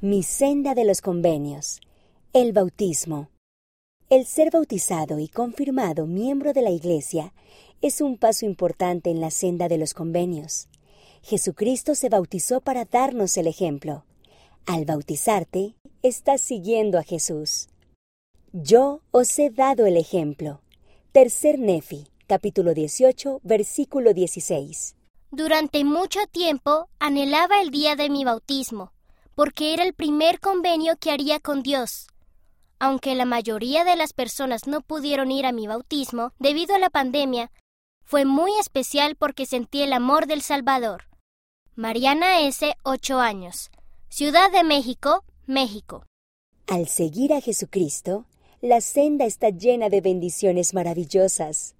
Mi senda de los convenios. El bautismo. El ser bautizado y confirmado miembro de la Iglesia es un paso importante en la senda de los convenios. Jesucristo se bautizó para darnos el ejemplo. Al bautizarte, estás siguiendo a Jesús. Yo os he dado el ejemplo. Tercer Nefi, capítulo 18, versículo 16. Durante mucho tiempo anhelaba el día de mi bautismo porque era el primer convenio que haría con Dios. Aunque la mayoría de las personas no pudieron ir a mi bautismo debido a la pandemia, fue muy especial porque sentí el amor del Salvador. Mariana S., 8 años. Ciudad de México, México. Al seguir a Jesucristo, la senda está llena de bendiciones maravillosas.